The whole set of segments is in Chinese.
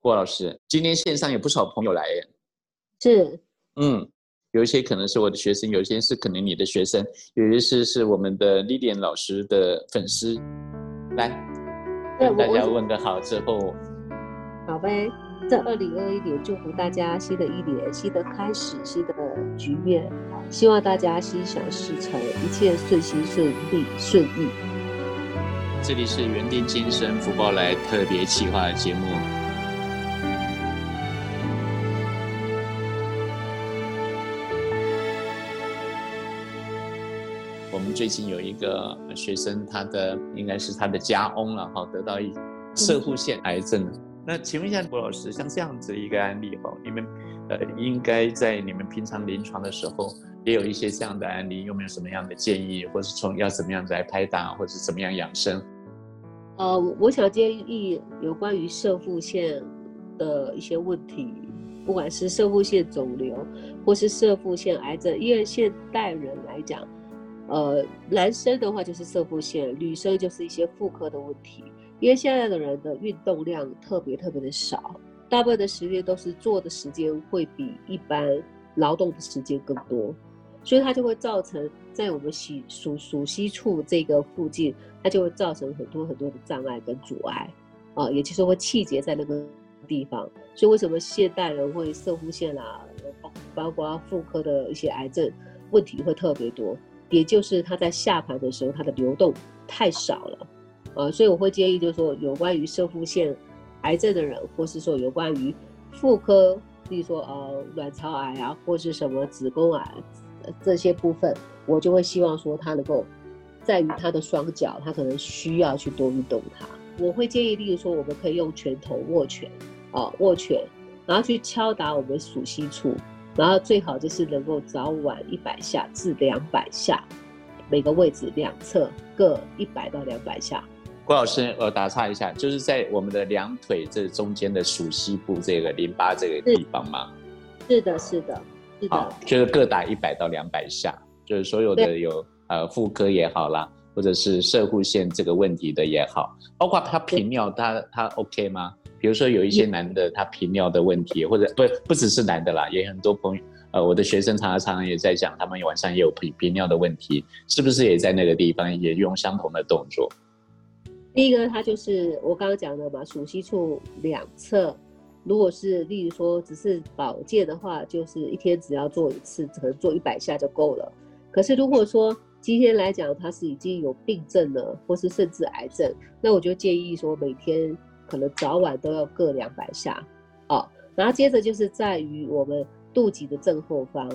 郭老师，今天线上有不少朋友来耶。是，嗯，有一些可能是我的学生，有一些是可能你的学生，有一些是我们的 Lilian 老师的粉丝。来，跟大家问个好之后，好呗。在二零二一年，祝福大家新的一年，新的开始，新的局面，希望大家心想事成，一切顺心顺利顺意。这里是园丁今生福报来特别企划的节目。最近有一个学生，他的应该是他的家翁了哈，得到一射护腺癌症。那请问一下郭老师，像这样子一个案例哈，你们呃应该在你们平常临床的时候，也有一些这样的案例，有没有什么样的建议，或是从要怎么样子来拍打，或者怎么样养生？呃，我想建议有关于射腹腺的一些问题，不管是射腹腺肿瘤，或是射腹腺癌症，因为现代人来讲，呃，男生的话就是射腹腺，女生就是一些妇科的问题。因为现在的人的运动量特别特别的少，大部分的时间都是坐的时间会比一般劳动的时间更多，所以它就会造成在我们洗属属膝处这个附近，它就会造成很多很多的障碍跟阻碍，啊，也就是会气结在那个地方。所以为什么现代人会射护腺啊，包包括妇科的一些癌症问题会特别多，也就是它在下盘的时候，它的流动太少了。呃，所以我会建议，就是说，有关于射腹腺癌症的人，或是说有关于妇科，比如说呃卵巢癌啊，或是什么子宫癌这些部分，我就会希望说他能够在于他的双脚，他可能需要去多运动它。我会建议，例如说，我们可以用拳头握拳，啊握拳，然后去敲打我们属膝处，然后最好就是能够早晚一百下至两百下，每个位置两侧各一百到两百下。郭老师，我打岔一下，就是在我们的两腿这中间的属膝部这个淋巴这个地方吗？是的，是的，是的。好，就是各打一百到两百下，就是所有的有呃妇科也好啦，或者是射护腺这个问题的也好，包括他频尿，他他 OK 吗？比如说有一些男的他频尿的问题，或者不不只是男的啦，也很多朋友呃我的学生常常常常也在讲，他们晚上也有频频尿的问题，是不是也在那个地方也用相同的动作？第一个，它就是我刚刚讲的嘛，属膝处两侧，如果是例如说只是保健的话，就是一天只要做一次，可能做一百下就够了。可是如果说今天来讲，他是已经有病症了，或是甚至癌症，那我就建议说每天可能早晚都要各两百下，哦，然后接着就是在于我们肚脐的正后方。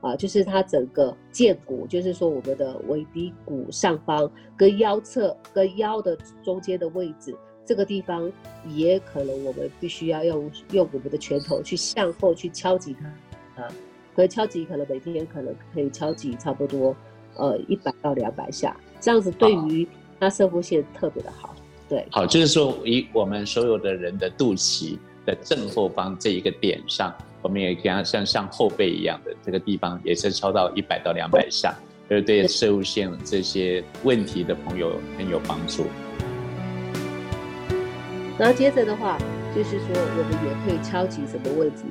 啊，就是它整个剑骨，就是说我们的尾骶骨上方跟腰侧跟腰的中间的位置，这个地方也可能我们必须要用用我们的拳头去向后去敲击它，啊，可以敲击，可能每天可能可以敲击差不多呃一百到两百下，这样子对于它射腹线特别的好，对，好，就是说以我们所有的人的肚脐的正后方这一个点上。我们也给他像像后背一样的这个地方，也是敲到一百到两百下，就是对射物线这些问题的朋友很有帮助。然后接着的话，就是说我们也可以敲击什么位置？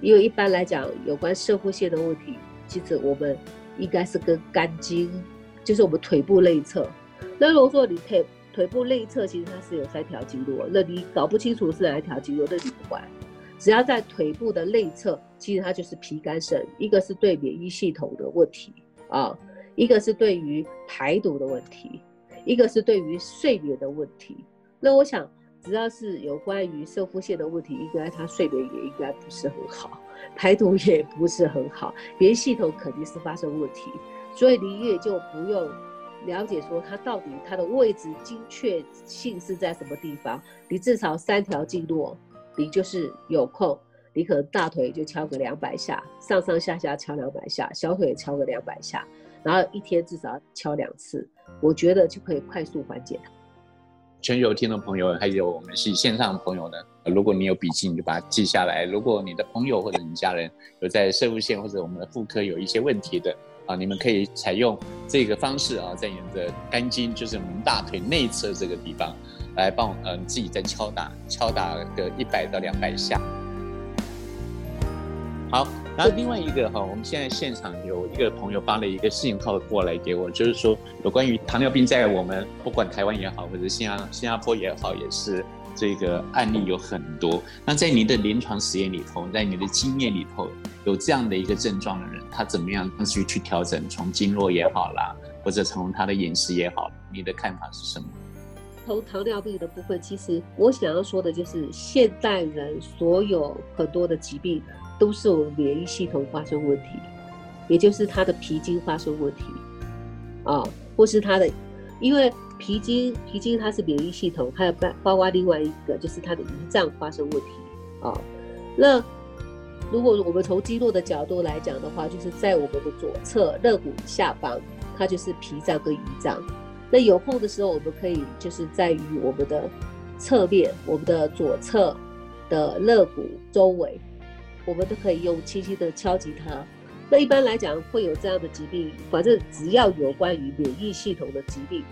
因为一般来讲，有关射护线的问题，其实我们应该是跟肝经，就是我们腿部内侧。那如果说你腿腿部内侧其实它是有三条经络，那你搞不清楚是哪一条经络，那你不管。只要在腿部的内侧，其实它就是脾肝肾，一个是对免疫系统的问题啊，一个是对于排毒的问题，一个是对于睡眠的问题。那我想，只要是有关于射腹线的问题，应该他睡眠也应该不是很好，排毒也不是很好，免疫系统肯定是发生问题。所以你也就不用了解说它到底它的位置精确性是在什么地方，你至少三条经络。你就是有空，你可能大腿就敲个两百下，上上下下敲两百下，小腿敲个两百下，然后一天至少敲两次，我觉得就可以快速缓解它。全球听众朋友，还有我们是线上朋友呢，如果你有笔记，你就把它记下来。如果你的朋友或者你家人有在射物线或者我们的妇科有一些问题的啊，你们可以采用这个方式啊，在你的肝经，就是我们大腿内侧这个地方。来帮我嗯自己再敲打敲打个一百到两百下。好，然后另外一个哈，我们现在现场有一个朋友发了一个信号过来给我，就是说有关于糖尿病，在我们不管台湾也好，或者新加新加坡也好，也是这个案例有很多。那在您的临床实验里头，在你的经验里头，有这样的一个症状的人，他怎么样去去调整，从经络也好啦，或者从他的饮食也好，你的看法是什么？从糖尿病的部分，其实我想要说的就是，现代人所有很多的疾病。都是我们免疫系统发生问题，也就是他的脾经发生问题，啊，或是他的，因为脾经脾经它是免疫系统，还有包包括另外一个就是它的胰脏发生问题，啊，那如果我们从经络的角度来讲的话，就是在我们的左侧肋骨下方，它就是脾脏跟胰脏。那有空的时候，我们可以就是在于我们的侧面，我们的左侧的肋骨周围。我们都可以用轻轻的敲击它。那一般来讲，会有这样的疾病，反正只要有关于免疫系统的疾病，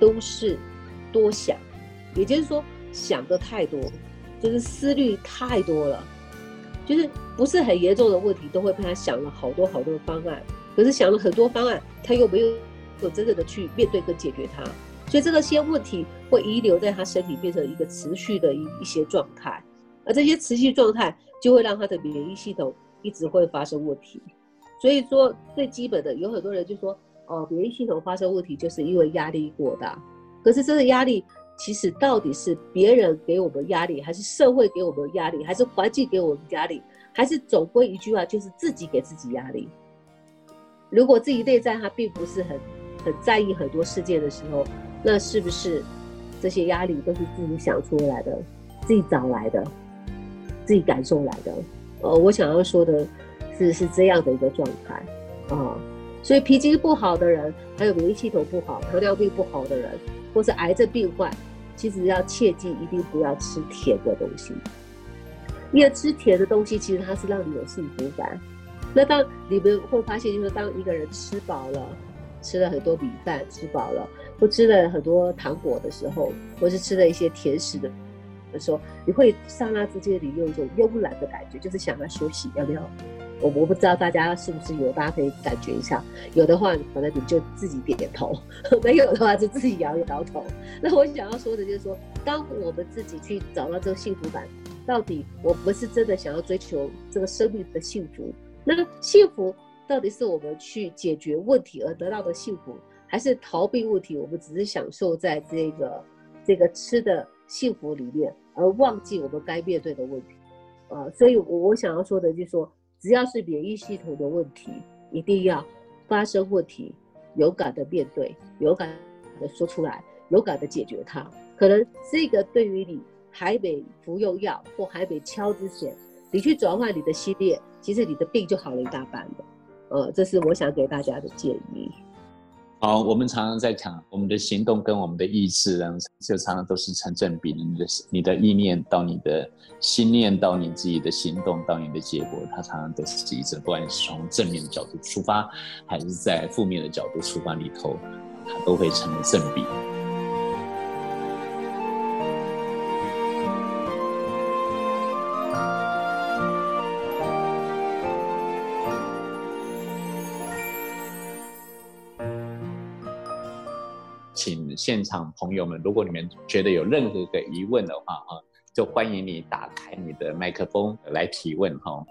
都是多想，也就是说想的太多，就是思虑太多了，就是不是很严重的问题，都会被他想了好多好多方案。可是想了很多方案，他又没有有真正的去面对跟解决它，所以这个些问题会遗留在他身体，变成一个持续的一一些状态，而这些持续状态。就会让他的免疫系统一直会发生问题，所以说最基本的有很多人就说，哦，免疫系统发生问题就是因为压力过大。可是这个压力其实到底是别人给我们压力，还是社会给我们压力，还是环境给我们压力，还是总归一句话就是自己给自己压力。如果自己内在他并不是很很在意很多事件的时候，那是不是这些压力都是自己想出来的，自己找来的？自己感受来的，呃，我想要说的是是这样的一个状态啊，所以脾经不好的人，还有免疫系统不好、糖尿病不好的人，或是癌症病患，其实要切记一定不要吃甜的东西，因为吃甜的东西其实它是让你有幸福感。那当你们会发现，就是当一个人吃饱了，吃了很多米饭，吃饱了，或吃了很多糖果的时候，或是吃了一些甜食的。的时候，你会刹那之间，你有一种慵懒的感觉，就是想要休息，要不要？我我不知道大家是不是有，大家可以感觉一下。有的话，可能你就自己点点头；没有的话，就自己摇一摇头。那我想要说的就是说，当我们自己去找到这个幸福感，到底我们是真的想要追求这个生命的幸福？那幸福到底是我们去解决问题而得到的幸福，还是逃避问题？我们只是享受在这个这个吃的。幸福里面，而忘记我们该面对的问题，呃，所以我我想要说的就是说，只要是免疫系统的问题，一定要发生问题，勇敢的面对，勇敢的说出来，勇敢的解决它。可能这个对于你还没服用药或还没敲之前，你去转换你的系列，其实你的病就好了一大半了。呃，这是我想给大家的建议。好，我们常常在讲，我们的行动跟我们的意志，然后就常常都是成正比的。你的你的意念到你的心念到你自己的行动到你的结果，它常常都是一致，不管是从正面的角度出发，还是在负面的角度出发里头，它都会成正比。现场朋友们，如果你们觉得有任何的疑问的话，啊，就欢迎你打开你的麦克风来提问，哈。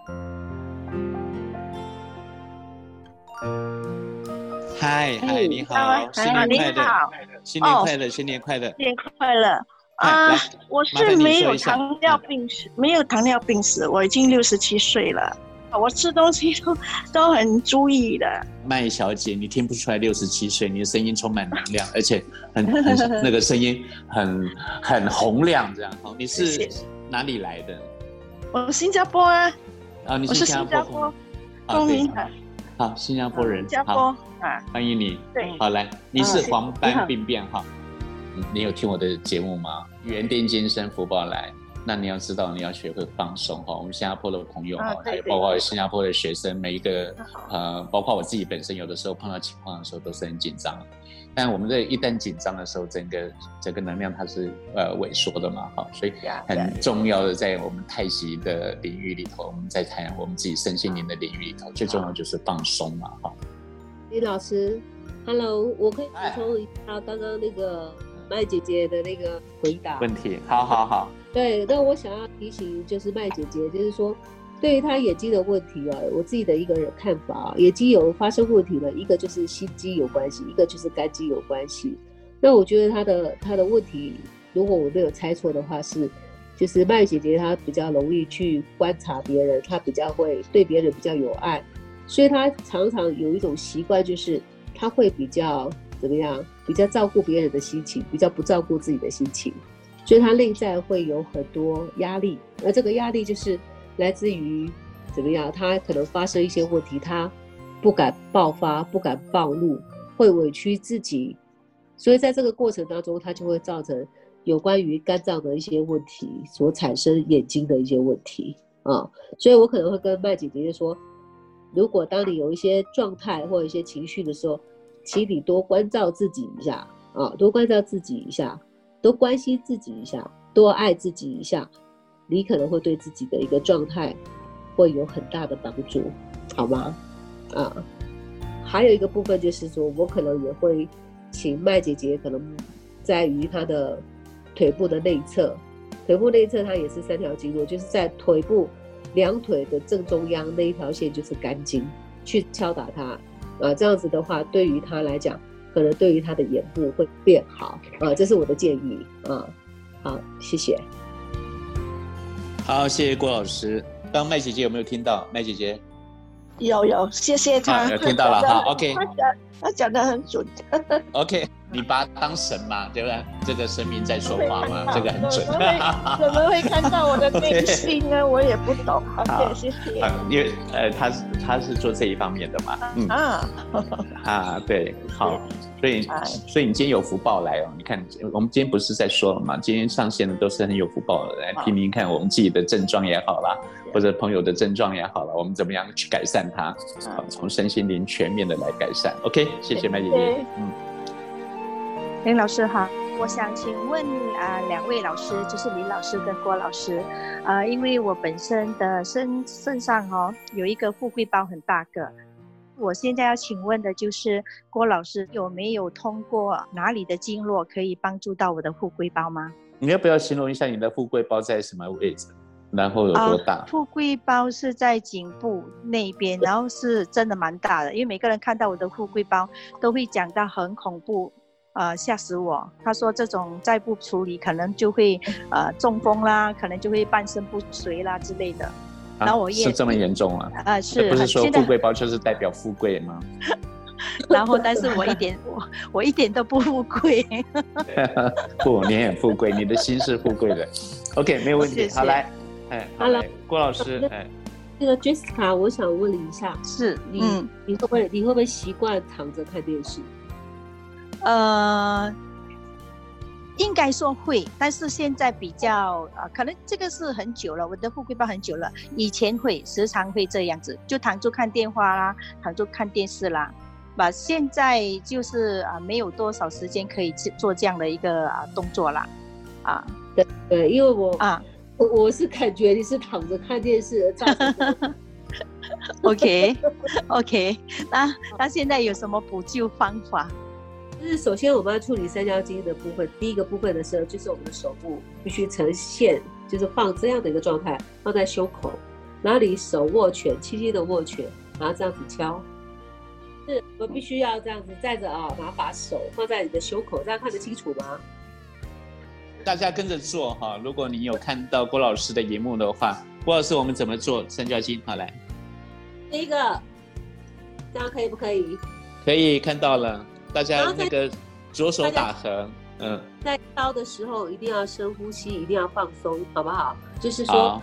嗨嗨，你好，新年快乐，新年快乐，新年快乐，新年快乐啊！我是没有糖尿病史，没有糖尿病史，我已经六十七岁了。我吃东西都都很注意的。麦小姐，你听不出来六十七岁，你的声音充满能量，而且很 很那个声音很很洪亮，这样。好，你是哪里来的？我新加坡啊。啊，你是新加坡？公民好，新加坡人。新加坡啊，欢迎你。对，好来，你是黄斑病变哈？你有听我的节目吗？原定今生福报来。那你要知道，你要学会放松哈。我们新加坡的朋友哈，还有包括新加坡的学生，每一个呃，包括我自己本身，有的时候碰到情况的时候都是很紧张。但我们这一旦紧张的时候，整个整个能量它是呃萎缩的嘛，哈，所以很重要的在我们太极的领域里头，我们在谈我们自己身心灵的领域里头，最重要就是放松嘛，哈。李老师，Hello，我可以补充一下刚刚那个麦姐姐的那个回答问题。好好好。对，那我想要提醒就是麦姐姐，就是说。对于她眼睛的问题啊，我自己的一个看法啊，眼睛有发生问题了，一个就是心肌有关系，一个就是肝肌有关系。那我觉得他的他的问题，如果我没有猜错的话，是就是麦姐姐她比较容易去观察别人，她比较会对别人比较有爱，所以她常常有一种习惯，就是她会比较怎么样，比较照顾别人的心情，比较不照顾自己的心情，所以他内在会有很多压力，而这个压力就是。来自于怎么样？他可能发生一些问题，他不敢爆发，不敢暴露，会委屈自己，所以在这个过程当中，他就会造成有关于肝脏的一些问题，所产生眼睛的一些问题啊。所以我可能会跟麦姐姐说，如果当你有一些状态或一些情绪的时候，请你多关照自己一下啊，多关照自己一下，多关心自己一下，多爱自己一下。你可能会对自己的一个状态会有很大的帮助，好吗？啊，还有一个部分就是说，我可能也会请麦姐姐，可能在于她的腿部的内侧，腿部内侧它也是三条经络，就是在腿部两腿的正中央那一条线就是肝经，去敲打它，啊，这样子的话，对于他来讲，可能对于他的眼部会变好，呃，这是我的建议，嗯，好，谢谢。好，谢谢郭老师。刚麦姐姐有没有听到？麦姐姐有有，谢谢他。有听到了 哈，OK。他讲他讲的很准。OK，你把他当神嘛，对不对？这个神明在说话嘛，这个很准。怎么会看到我的内心呢？我也不懂。OK，谢谢。因为呃，他是他是做这一方面的嘛。嗯啊 啊，对，好。所以，所以你今天有福报来哦！你看，我们今天不是在说了吗？今天上线的都是很有福报的，来听听看我们自己的症状也好啦，或者朋友的症状也好了，我们怎么样去改善它？从身心灵全面的来改善。OK，谢谢麦姐姐。嗯，林老师好，我想请问啊，两位老师，就是林老师跟郭老师，啊，因为我本身的身身上哦有一个富贵包很大个。我现在要请问的就是郭老师有没有通过哪里的经络可以帮助到我的富贵包吗？你要不要形容一下你的富贵包在什么位置，然后有多大？富贵包是在颈部那边，然后是真的蛮大的，因为每个人看到我的富贵包都会讲到很恐怖，呃，吓死我。他说这种再不处理，可能就会呃中风啦，可能就会半身不遂啦之类的。然后我也是这么严重啊？啊，是不是说富贵包就是代表富贵吗？然后，但是我一点我我一点都不富贵。不，你很富贵，你的心是富贵的。OK，没有问题。好来，哎，好来，郭老师，哎，那个 Jessica，我想问你一下，是你你会不会你会不会习惯躺着看电视？呃。应该说会，但是现在比较啊，可能这个是很久了，我的富贵包很久了。以前会时常会这样子，就躺住看电话啦，躺住看电视啦。吧，现在就是啊，没有多少时间可以去做这样的一个啊动作啦。啊，对对，因为我啊，我是感觉你是躺着看电视。OK OK，那那现在有什么补救方法？就是首先我们要处理三焦经的部分，第一个部分的时候，就是我们的手部必须呈现，就是放这样的一个状态，放在胸口，然后你手握拳，轻轻的握拳，然后这样子敲，是，我们必须要这样子站着啊，然后把手放在你的胸口，这样看得清楚吗？大家跟着做哈，如果你有看到郭老师的荧幕的话，郭老师我们怎么做三焦经？好来，第一个，这样可以不可以？可以看到了。大家那个左手打横，嗯，在敲的时候一定要深呼吸，一定要放松，好不好？就是说，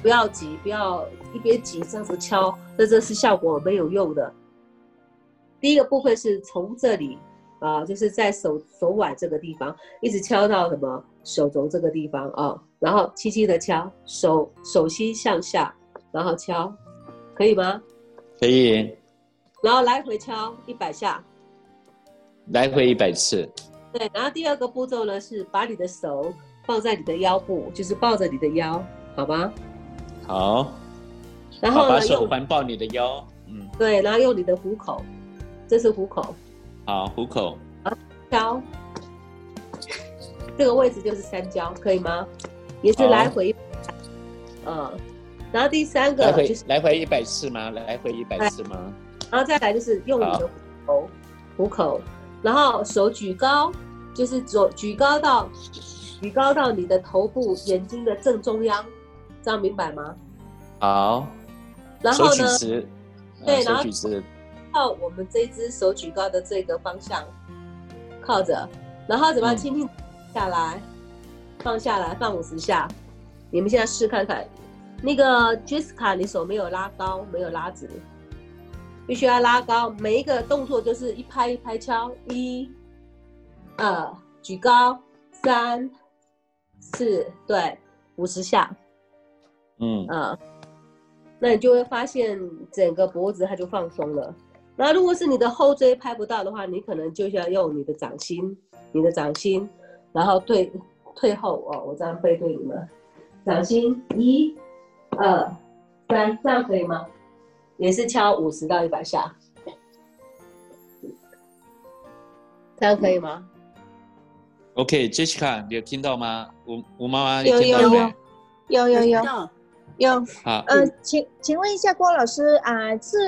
不要急，不要一边急这样子敲，那这是效果没有用的。第一个部分是从这里啊，就是在手手腕这个地方，一直敲到什么手肘这个地方啊，然后轻轻的敲，手手心向下，然后敲，可以吗？可以。然后来回敲一百下。来回一百次。对，然后第二个步骤呢是把你的手放在你的腰部，就是抱着你的腰，好吗？好。然后把手环抱你的腰，嗯，对，然后用你的虎口，这是虎口。好，虎口。敲，这个位置就是三焦，可以吗？也是来回，嗯。然后第三个就是来回一百次吗？来回一百次吗？然后再来就是用你的虎口，虎口，然后手举高，就是左举高到举高到你的头部眼睛的正中央，这样明白吗？好。然后呢？对，然后靠我们这只手举高的这个方向，靠着，然后怎么样轻轻下来，放下来，放五十下。你们现在试看看。那个 Jessica，你手没有拉高，没有拉直，必须要拉高。每一个动作就是一拍一拍敲，一、二，举高，三、四，对，五十下。嗯嗯，那你就会发现整个脖子它就放松了。那如果是你的后椎拍不到的话，你可能就需要用你的掌心，你的掌心，然后退退后哦，我这样背对你们，掌心一。二三，这样可以吗？也是敲五十到一百下，这样可以吗？OK，Jessica，你有听到吗？吴吴妈妈有有有有有有有好。呃，请请问一下郭老师啊，是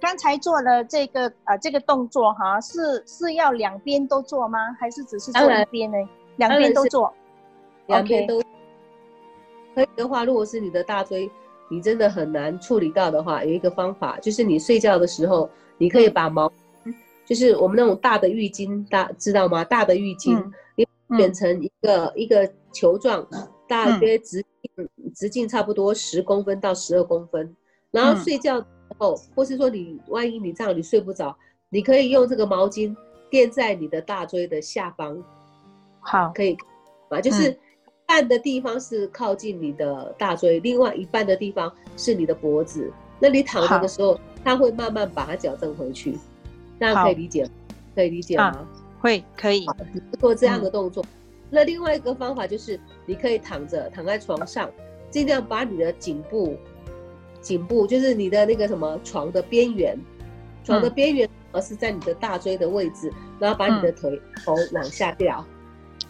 刚才做的这个啊这个动作哈，是是要两边都做吗？还是只是做一边呢？两边都做，两边都。可以的话，如果是你的大椎，你真的很难处理到的话，有一个方法，就是你睡觉的时候，你可以把毛，就是我们那种大的浴巾，大知道吗？大的浴巾，你卷成一个一个球状，大约直径直径差不多十公分到十二公分。然后睡觉时候，或是说你万一你这样你睡不着，你可以用这个毛巾垫在你的大椎的下方，好，可以，啊，就是。半的地方是靠近你的大椎，另外一半的地方是你的脖子。那你躺着的时候，它会慢慢把它矫正回去，大家可以理解，可以理解吗？会，可以做这样的动作。那另外一个方法就是，你可以躺着，躺在床上，尽量把你的颈部，颈部就是你的那个什么床的边缘，床的边缘，而是在你的大椎的位置，然后把你的腿头往下掉，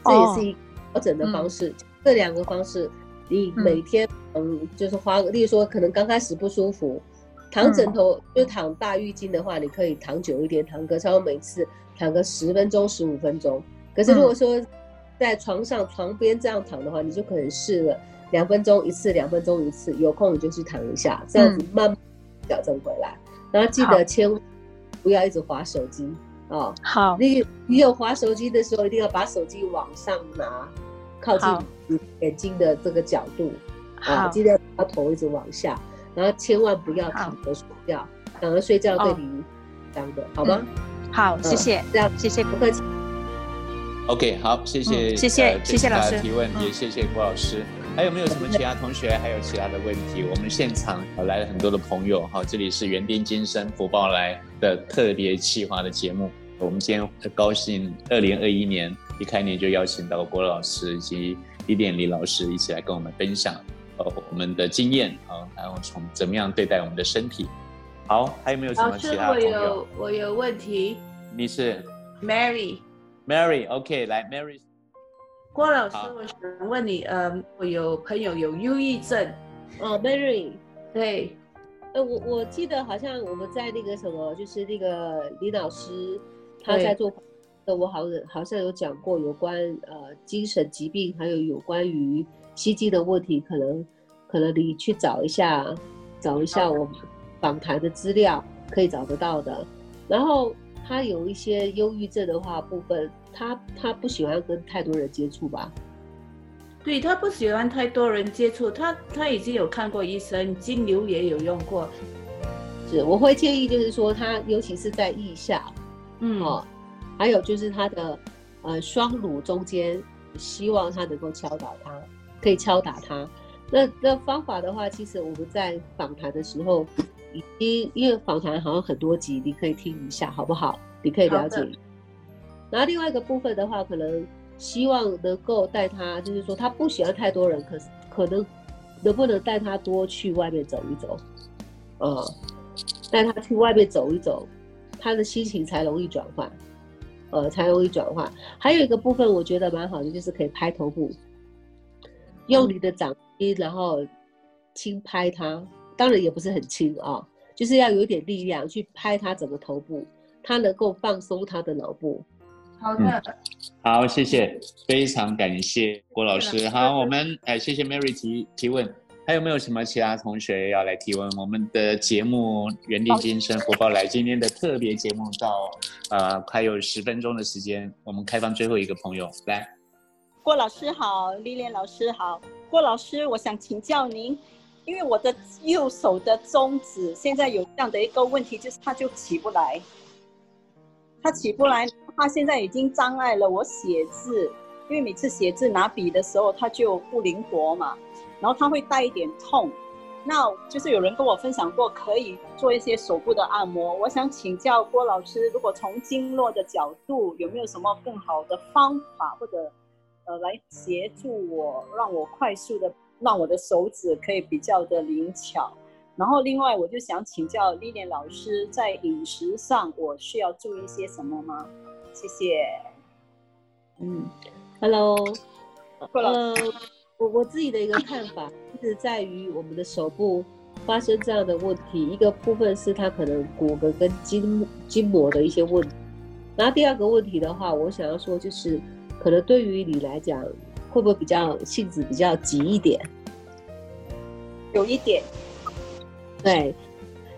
这也是一。调整的方式，这两个方式，你每天嗯，就是花，例如说可能刚开始不舒服，躺枕头就躺大浴巾的话，你可以躺久一点，躺个超每次躺个十分钟、十五分钟。可是如果说在床上床边这样躺的话，你就可能试了两分钟一次，两分钟一次，有空你就去躺一下，这样子慢慢矫正回来。然后记得千万不要一直划手机哦。好，你你有划手机的时候，一定要把手机往上拿。靠近眼睛的这个角度，啊，记得把头一直往下，然后千万不要躺着睡觉，躺着睡觉对你伤的，好吗？好，谢谢，这样谢谢，不客气。OK，好，谢谢，谢谢，谢谢老师提问，也谢谢郭老师。还有没有什么其他同学还有其他的问题？我们现场来了很多的朋友，哈，这里是园丁今生福报来的特别企划的节目。我们今天很高兴，二零二一年。一开年就邀请到郭老师以及李典李老师一起来跟我们分享，呃，我们的经验啊，然后从怎么样对待我们的身体。好，还有没有什么其他朋友？我有我有问题。你是？Mary。Mary，OK，来，Mary。郭老师，我想问你，呃，我有朋友有忧郁症。哦，Mary。对。呃，我我记得好像我们在那个什么，就是那个李老师他在做。那我好像好像有讲过有关呃精神疾病，还有有关于吸金的问题，可能可能你去找一下，找一下我们访谈的资料可以找得到的。然后他有一些忧郁症的话部分，他他不喜欢跟太多人接触吧？对他不喜欢太多人接触，他他已经有看过医生，精油也有用过。是，我会建议就是说他尤其是在腋下，嗯哦。还有就是他的，呃，双乳中间，希望他能够敲打他，可以敲打他。那那方法的话，其实我们在访谈的时候，已经因为访谈好像很多集，你可以听一下，好不好？你可以了解。然后另外一个部分的话，可能希望能够带他，就是说他不喜欢太多人，可是可能能不能带他多去外面走一走，呃，带他去外面走一走，他的心情才容易转换，呃，才容易转化。还有一个部分我觉得蛮好的，就是可以拍头部，用你的掌心，然后轻拍它，当然也不是很轻啊，就是要有点力量去拍它整个头部，它能够放松它的脑部。好的，好，谢谢，非常感谢郭老师。好，我们哎，谢谢 Mary 提提问，还有没有什么其他同学要来提问？我们的节目《原地精神火爆来》今天的特别节目到呃快有十分钟的时间，我们开放最后一个朋友来。郭老师好，丽莲老师好，郭老师，我想请教您，因为我的右手的中指现在有这样的一个问题，就是它就起不来，它起不来。它现在已经障碍了我写字，因为每次写字拿笔的时候，它就不灵活嘛，然后它会带一点痛。那就是有人跟我分享过，可以做一些手部的按摩。我想请教郭老师，如果从经络的角度，有没有什么更好的方法，或者呃来协助我，让我快速的让我的手指可以比较的灵巧？然后另外我就想请教丽莲老师，在饮食上我需要注意些什么吗？谢谢。嗯，Hello，呃，我我自己的一个看法是在于我们的手部发生这样的问题，一个部分是它可能骨骼跟筋筋膜的一些问题，然后第二个问题的话，我想要说就是，可能对于你来讲，会不会比较性子比较急一点？有一点，对，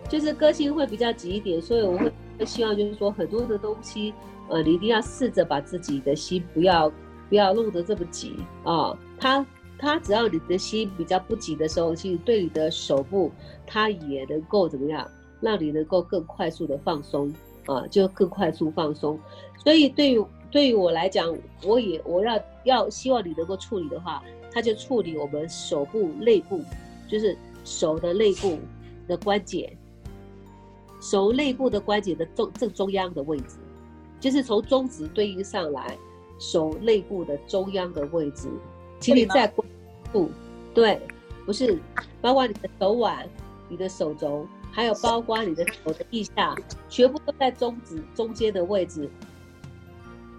就是个性会比较急一点，所以我会希望就是说很多的东西。呃，你一定要试着把自己的心不要不要弄得这么急啊！他他只要你的心比较不紧的时候，其实对你的手部，他也能够怎么样，让你能够更快速的放松啊，就更快速放松。所以对于对于我来讲，我也我要要希望你能够处理的话，他就处理我们手部内部，就是手的内部的关节，手内部的关节的中正中央的位置。就是从中指对应上来，手内部的中央的位置，请你在关注，对，不是，包括你的手腕、你的手肘，还有包括你的手的腋下，全部都在中指中间的位置。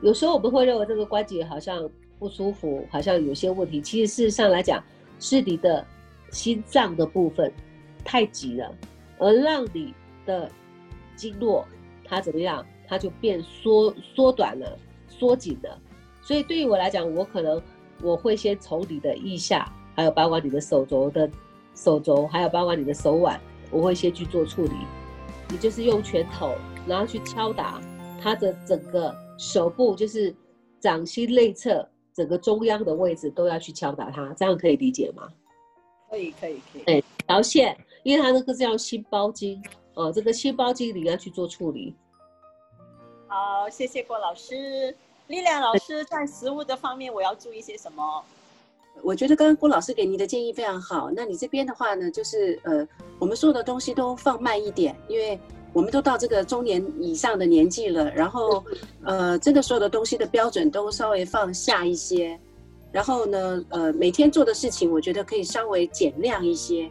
有时候我们会认为这个关节好像不舒服，好像有些问题，其实事实上来讲，是你的心脏的部分太急了，而让你的经络它怎么样？它就变缩缩短了，缩紧了，所以对于我来讲，我可能我会先从你的腋下，还有包括你的手肘的手肘，还有包括你的手腕，我会先去做处理。你就是用拳头，然后去敲打它的整个手部，就是掌心内侧整个中央的位置都要去敲打它，这样可以理解吗？可以，可以，可以。哎，条线，因为它那个叫心包经，哦，这个心包经你要去做处理。好，谢谢郭老师。丽亮老师，在食物的方面，我要注意些什么？我觉得刚刚郭老师给你的建议非常好。那你这边的话呢，就是呃，我们所有的东西都放慢一点，因为我们都到这个中年以上的年纪了。然后，呃，真的所有的东西的标准都稍微放下一些。然后呢，呃，每天做的事情，我觉得可以稍微减量一些，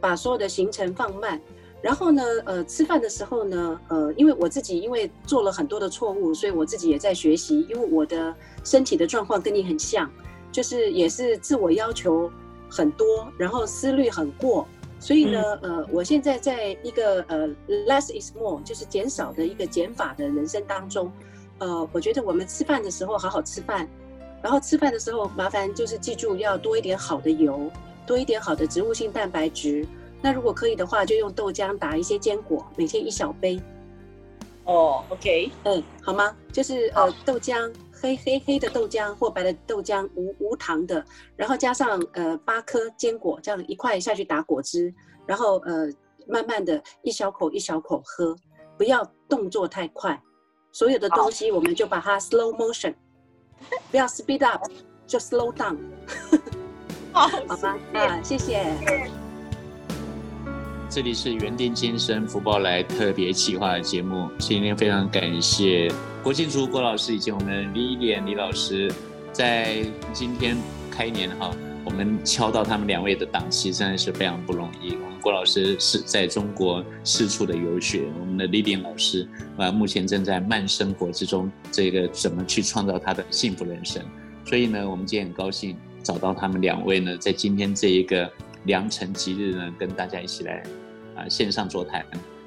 把所有的行程放慢。然后呢，呃，吃饭的时候呢，呃，因为我自己因为做了很多的错误，所以我自己也在学习。因为我的身体的状况跟你很像，就是也是自我要求很多，然后思虑很过。所以呢，呃，我现在在一个呃 less is more，就是减少的一个减法的人生当中，呃，我觉得我们吃饭的时候好好吃饭，然后吃饭的时候麻烦就是记住要多一点好的油，多一点好的植物性蛋白质。那如果可以的话，就用豆浆打一些坚果，每天一小杯。哦，OK，嗯，好吗？就是呃，豆浆黑黑黑的豆浆或白的豆浆，无无糖的，然后加上呃八颗坚果，这样一块下去打果汁，然后呃慢慢的一小口一小口喝，不要动作太快。所有的东西我们就把它 slow motion，不要 speed up，就 slow down。好，好吧，啊，谢谢。这里是原定今生福报来特别企划的节目，今天非常感谢郭庆竹郭老师以及我们李莲李老师，在今天开年哈，我们敲到他们两位的档期，真的是非常不容易。我们郭老师是在中国四处的游学，我们的李莲老师啊，目前正在慢生活之中，这个怎么去创造他的幸福人生？所以呢，我们今天很高兴找到他们两位呢，在今天这一个良辰吉日呢，跟大家一起来啊线上座谈，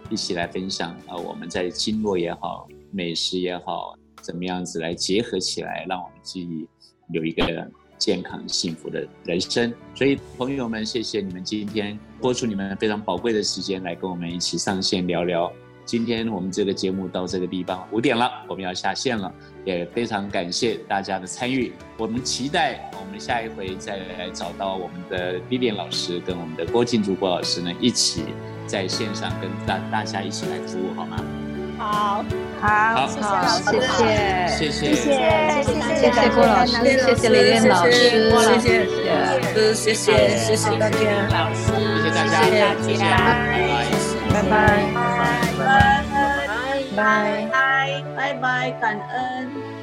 一起来分享啊我们在经络也好，美食也好，怎么样子来结合起来，让我们自己有一个健康幸福的人生。所以朋友们，谢谢你们今天播出你们非常宝贵的时间来跟我们一起上线聊聊。今天我们这个节目到这个地方五点了，我们要下线了，也非常感谢大家的参与。我们期待我们下一回再来找到我们的 b i 老师跟我们的郭静竹郭老师呢，一起在线上跟大大家一起来服务，好吗？好，好，谢谢老师，谢谢，谢谢，谢谢。郭老师，谢谢李莲老师，谢谢，谢谢，谢谢。大家，谢谢大家，谢谢，拜。拜，拜。拜。拜拜，拜，感恩。